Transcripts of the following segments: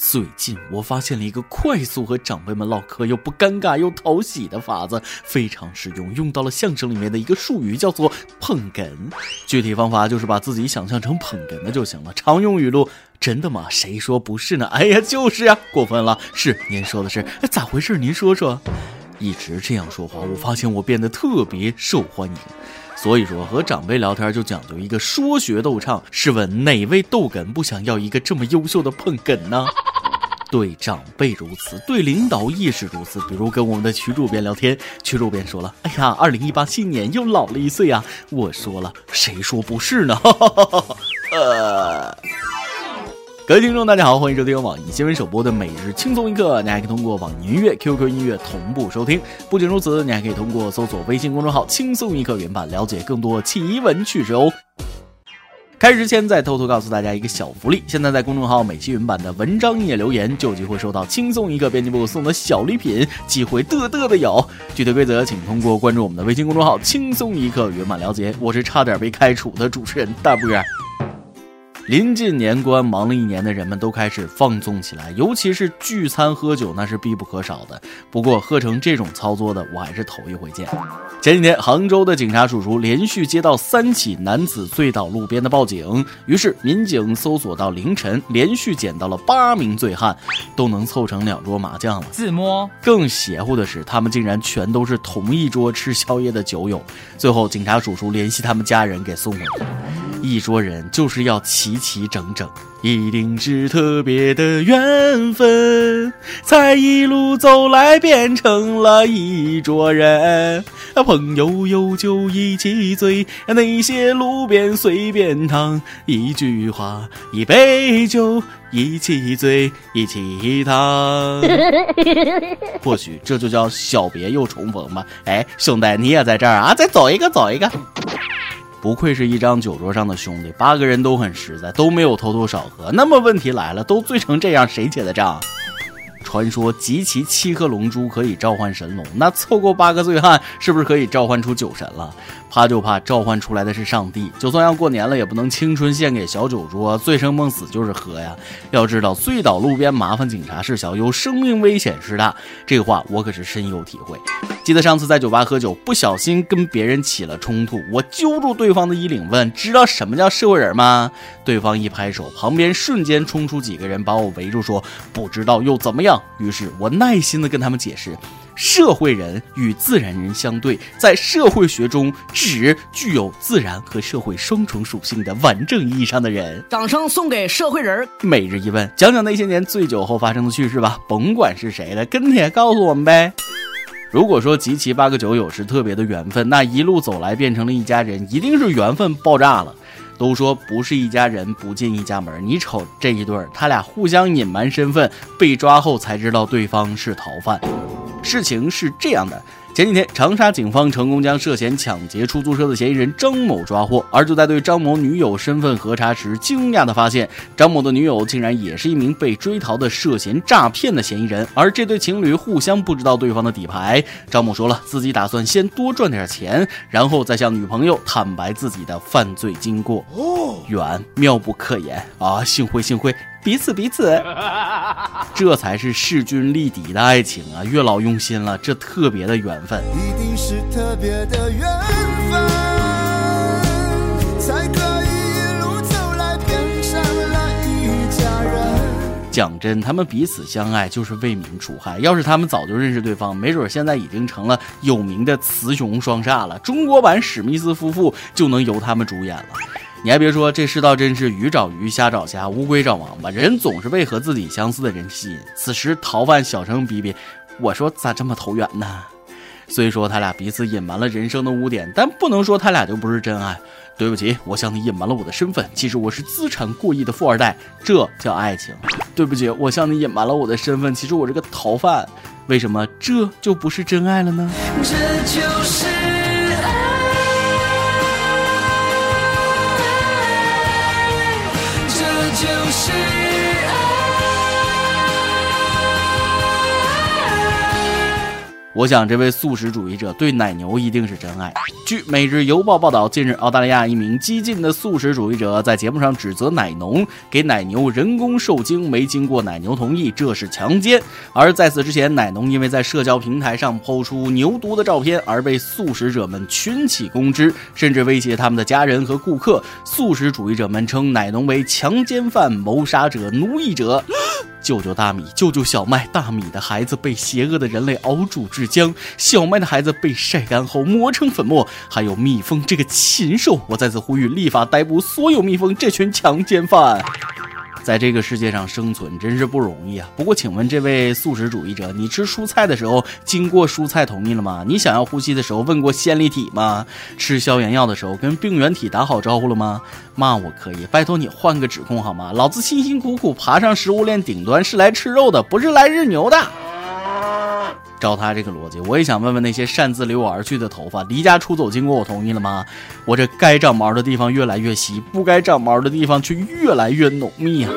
最近我发现了一个快速和长辈们唠嗑又不尴尬又讨喜的法子，非常实用，用到了相声里面的一个术语，叫做捧哏。具体方法就是把自己想象成捧哏的就行了。常用语录：真的吗？谁说不是呢？哎呀，就是啊，过分了。是您说的是？哎，咋回事？您说说。一直这样说话，我发现我变得特别受欢迎。所以说，和长辈聊天就讲究一个说学逗唱。试问哪位逗哏不想要一个这么优秀的捧哏呢？对长辈如此，对领导亦是如此。比如跟我们的曲主编聊天，曲主编说了：“哎呀，二零一八新年又老了一岁啊！”我说了：“谁说不是呢？” 呃。各位听众，大家好，欢迎收听网易新闻首播的每日轻松一刻。你还可以通过网易音乐、QQ 音乐同步收听。不仅如此，你还可以通过搜索微信公众号“轻松一刻”原版了解更多奇闻趣事哦。开始之前，再偷偷告诉大家一个小福利：现在在公众号每期云版的文章页留言，就有机会收到轻松一刻编辑部送的小礼品，机会嘚嘚的有。具体规则请通过关注我们的微信公众号“轻松一刻”原版了解。我是差点被开除的主持人大波。临近年关，忙了一年的人们都开始放纵起来，尤其是聚餐喝酒，那是必不可少的。不过喝成这种操作的，我还是头一回见。前几天，杭州的警察叔叔连续接到三起男子醉倒路边的报警，于是民警搜索到凌晨，连续捡到了八名醉汉，都能凑成两桌麻将了。自摸。更邪乎的是，他们竟然全都是同一桌吃宵夜的酒友。最后，警察叔叔联系他们家人给送回来。一桌人就是要齐齐整整，一定是特别的缘分，才一路走来变成了一桌人。朋友有酒一起醉，那些路边随便躺，一句话一杯酒，一起醉一起躺。或许这就叫小别又重逢吧。哎，兄弟你也在这儿啊？再走一个，走一个。不愧是一张酒桌上的兄弟，八个人都很实在，都没有偷偷少喝。那么问题来了，都醉成这样，谁结的账？传说集齐七颗龙珠可以召唤神龙，那凑够八个醉汉，是不是可以召唤出酒神了？怕就怕召唤出来的是上帝，就算要过年了，也不能青春献给小酒桌，醉生梦死就是喝呀。要知道，醉倒路边麻烦警察事小，有生命危险事大。这话我可是深有体会。记得上次在酒吧喝酒，不小心跟别人起了冲突，我揪住对方的衣领问：“知道什么叫社会人吗？”对方一拍手，旁边瞬间冲出几个人把我围住，说：“不知道又怎么样？”于是我耐心的跟他们解释。社会人与自然人相对，在社会学中指具有自然和社会双重属性的完整意义上的人。掌声送给社会人。每日一问，讲讲那些年醉酒后发生的趣事吧，甭管是谁的，跟帖告诉我们呗。如果说集齐八个酒友是特别的缘分，那一路走来变成了一家人，一定是缘分爆炸了。都说不是一家人不进一家门，你瞅这一对儿，他俩互相隐瞒身份，被抓后才知道对方是逃犯。事情是这样的。前几天，长沙警方成功将涉嫌抢劫出租车的嫌疑人张某抓获。而就在对张某女友身份核查时，惊讶地发现，张某的女友竟然也是一名被追逃的涉嫌诈骗的嫌疑人。而这对情侣互相不知道对方的底牌。张某说了，自己打算先多赚点钱，然后再向女朋友坦白自己的犯罪经过。哦，远妙不可言啊！幸会幸会。彼此彼此，这才是势均力敌的爱情啊！月老用心了，这特别的缘分。一定是特别的缘分，才可以一路走来变成了一家人。讲真，他们彼此相爱就是为民除害。要是他们早就认识对方，没准现在已经成了有名的雌雄双煞了。中国版史密斯夫妇就能由他们主演了。你还别说，这世道真是鱼找鱼，虾找虾，乌龟找王八。人总是被和自己相似的人吸引。此时，逃犯小声逼逼：“我说咋这么投缘呢？”虽说他俩彼此隐瞒了人生的污点，但不能说他俩就不是真爱。对不起，我向你隐瞒了我的身份，其实我是资产过亿的富二代，这叫爱情。对不起，我向你隐瞒了我的身份，其实我是个逃犯，为什么这就不是真爱了呢？这就是就是我想，这位素食主义者对奶牛一定是真爱。据《每日邮报》报道，近日澳大利亚一名激进的素食主义者在节目上指责奶农给奶牛人工受精没经过奶牛同意，这是强奸。而在此之前，奶农因为在社交平台上抛出牛犊的照片而被素食者们群起攻之，甚至威胁他们的家人和顾客。素食主义者们称奶农为强奸犯、谋杀者、奴役者。救救大米，救救小麦！大米的孩子被邪恶的人类熬煮至浆，小麦的孩子被晒干后磨成粉末。还有蜜蜂这个禽兽，我再次呼吁立法逮捕所有蜜蜂这群强奸犯。在这个世界上生存真是不容易啊！不过，请问这位素食主义者，你吃蔬菜的时候经过蔬菜同意了吗？你想要呼吸的时候问过线粒体吗？吃消炎药的时候跟病原体打好招呼了吗？骂我可以，拜托你换个指控好吗？老子辛辛苦苦爬上食物链顶端是来吃肉的，不是来日牛的。照他这个逻辑，我也想问问那些擅自离我而去的头发，离家出走经过我同意了吗？我这该长毛的地方越来越稀，不该长毛的地方却越来越浓密啊！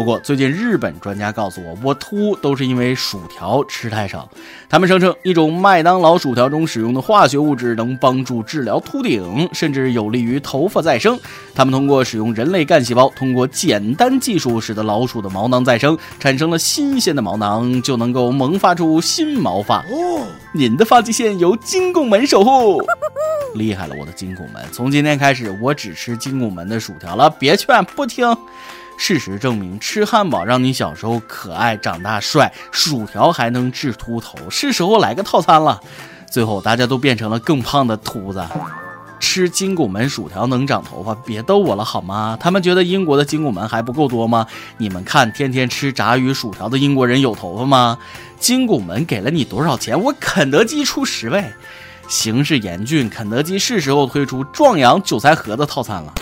不过，最近日本专家告诉我，我秃都是因为薯条吃太少。他们声称，一种麦当劳薯条中使用的化学物质能帮助治疗秃顶，甚至有利于头发再生。他们通过使用人类干细胞，通过简单技术，使得老鼠的毛囊再生，产生了新鲜的毛囊，就能够萌发出新毛发。哦，您的发际线由金拱门守护，厉害了，我的金拱门！从今天开始，我只吃金拱门的薯条了，别劝，不听。事实证明，吃汉堡让你小时候可爱，长大帅；薯条还能治秃头，是时候来个套餐了。最后，大家都变成了更胖的秃子。吃金拱门薯条能长头发？别逗我了好吗？他们觉得英国的金拱门还不够多吗？你们看，天天吃炸鱼薯条的英国人有头发吗？金拱门给了你多少钱？我肯德基出十倍。形势严峻，肯德基是时候推出壮阳韭菜盒的套餐了。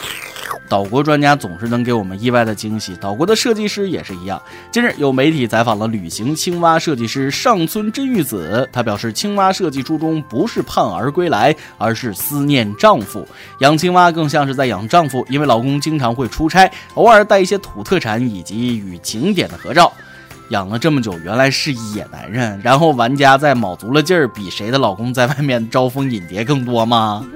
岛国专家总是能给我们意外的惊喜，岛国的设计师也是一样。近日有媒体采访了旅行青蛙设计师上村真玉子，他表示，青蛙设计初衷不是盼儿归来，而是思念丈夫。养青蛙更像是在养丈夫，因为老公经常会出差，偶尔带一些土特产以及与景点的合照。养了这么久，原来是野男人。然后玩家在卯足了劲儿，比谁的老公在外面招蜂引蝶更多吗？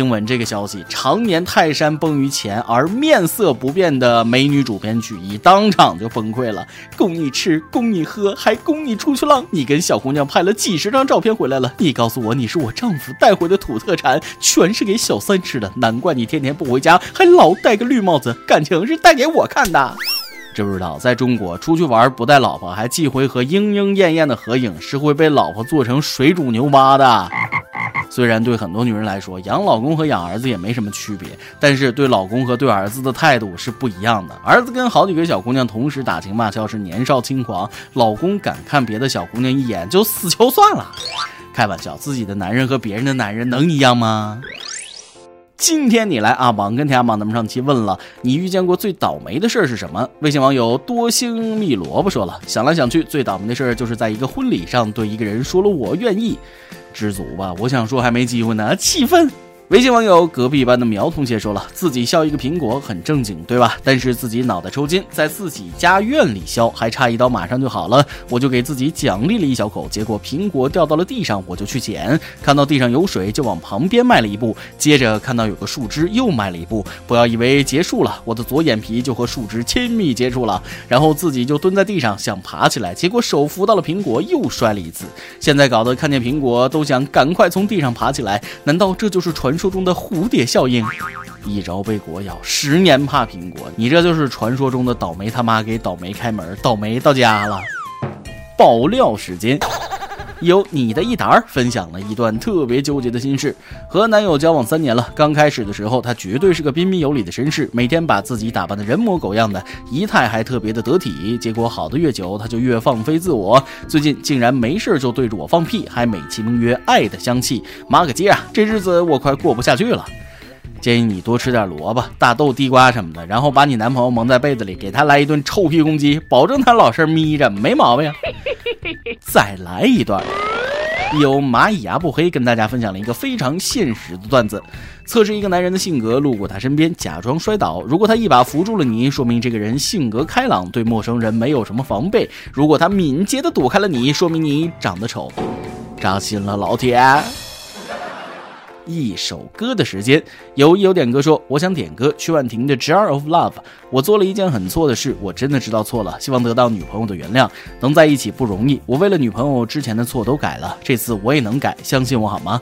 听闻这个消息，常年泰山崩于前而面色不变的美女主编曲艺当场就崩溃了。供你吃，供你喝，还供你出去浪。你跟小姑娘拍了几十张照片回来了，你告诉我你是我丈夫带回的土特产，全是给小三吃的。难怪你天天不回家，还老戴个绿帽子，感情是戴给我看的。知不知道，在中国出去玩不带老婆，还寄回和莺莺燕燕的合影，是会被老婆做成水煮牛蛙的。虽然对很多女人来说，养老公和养儿子也没什么区别，但是对老公和对儿子的态度是不一样的。儿子跟好几个小姑娘同时打情骂俏是年少轻狂，老公敢看别的小姑娘一眼就死球算了。开玩笑，自己的男人和别人的男人能一样吗？今天你来阿榜跟天涯榜咱们上期问了，你遇见过最倒霉的事儿是什么？微信网友多星蜜萝卜说了，想来想去，最倒霉的事儿就是在一个婚礼上对一个人说了我愿意，知足吧，我想说还没机会呢，气愤。微信网友隔壁班的苗同学说了，自己削一个苹果很正经，对吧？但是自己脑袋抽筋，在自己家院里削，还差一刀马上就好了，我就给自己奖励了一小口，结果苹果掉到了地上，我就去捡，看到地上有水就往旁边迈了一步，接着看到有个树枝又迈了一步，不要以为结束了，我的左眼皮就和树枝亲密接触了，然后自己就蹲在地上想爬起来，结果手扶到了苹果又摔了一次，现在搞得看见苹果都想赶快从地上爬起来，难道这就是传？说中的蝴蝶效应，一朝被果咬，十年怕苹果。你这就是传说中的倒霉他妈给倒霉开门，倒霉到家了。爆料时间，有你的一达儿分享了一段特别纠结的心事。和男友交往三年了，刚开始的时候他绝对是个彬彬有礼的绅士，每天把自己打扮的人模狗样的，仪态还特别的得体。结果好的越久，他就越放飞自我。最近竟然没事就对着我放屁，还美其名曰爱的香气。妈个鸡啊！这日子我快过不下去了。建议你多吃点萝卜、大豆、地瓜什么的，然后把你男朋友蒙在被子里，给他来一顿臭屁攻击，保证他老实眯着，没毛病。再来一段，有蚂蚁牙不黑跟大家分享了一个非常现实的段子：测试一个男人的性格，路过他身边，假装摔倒。如果他一把扶住了你，说明这个人性格开朗，对陌生人没有什么防备；如果他敏捷的躲开了你，说明你长得丑。扎心了，老铁。一首歌的时间，有一有点歌说，我想点歌曲婉婷的《Jar of Love》。我做了一件很错的事，我真的知道错了，希望得到女朋友的原谅。能在一起不容易，我为了女朋友之前的错都改了，这次我也能改，相信我好吗？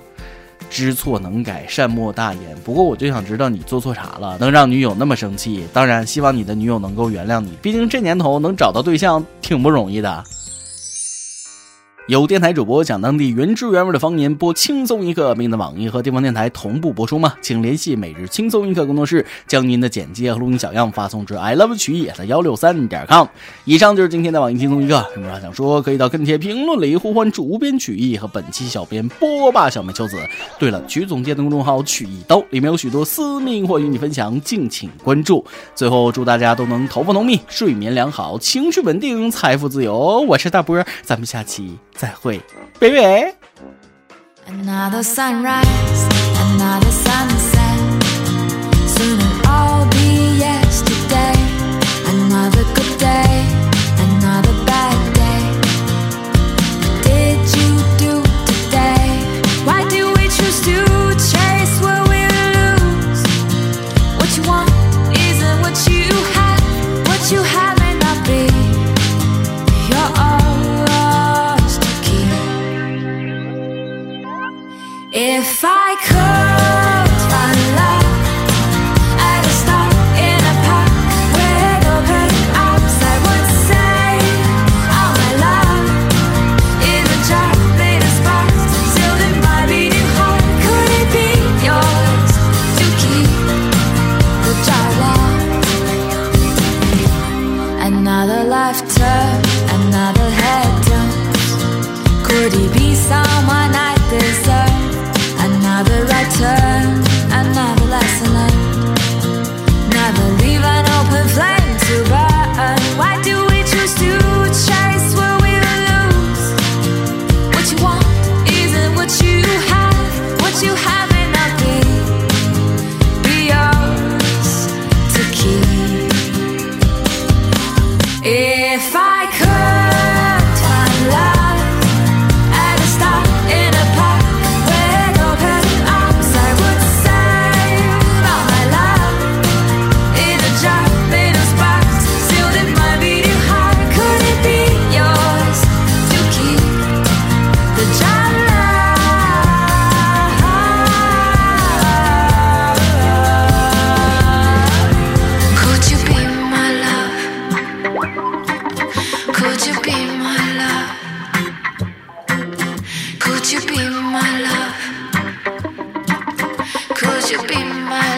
知错能改，善莫大焉。不过我就想知道你做错啥了，能让女友那么生气？当然，希望你的女友能够原谅你，毕竟这年头能找到对象挺不容易的。有电台主播讲当地原汁原味的方言，播轻松一刻，并在网易和地方电台同步播出吗？请联系每日轻松一刻工作室，将您的简介和录音小样发送至 i love 曲艺的幺六三点 com。以上就是今天的网易轻松一刻，有话想说可以到跟帖评论里呼唤主编曲艺和本期小编波霸小妹秋子。对了，曲总监的公众号曲一刀里面有许多私密或与你分享，敬请关注。最后祝大家都能头发浓密，睡眠良好，情绪稳定，财富自由。我是大波，咱们下期。再会，拜拜。you be my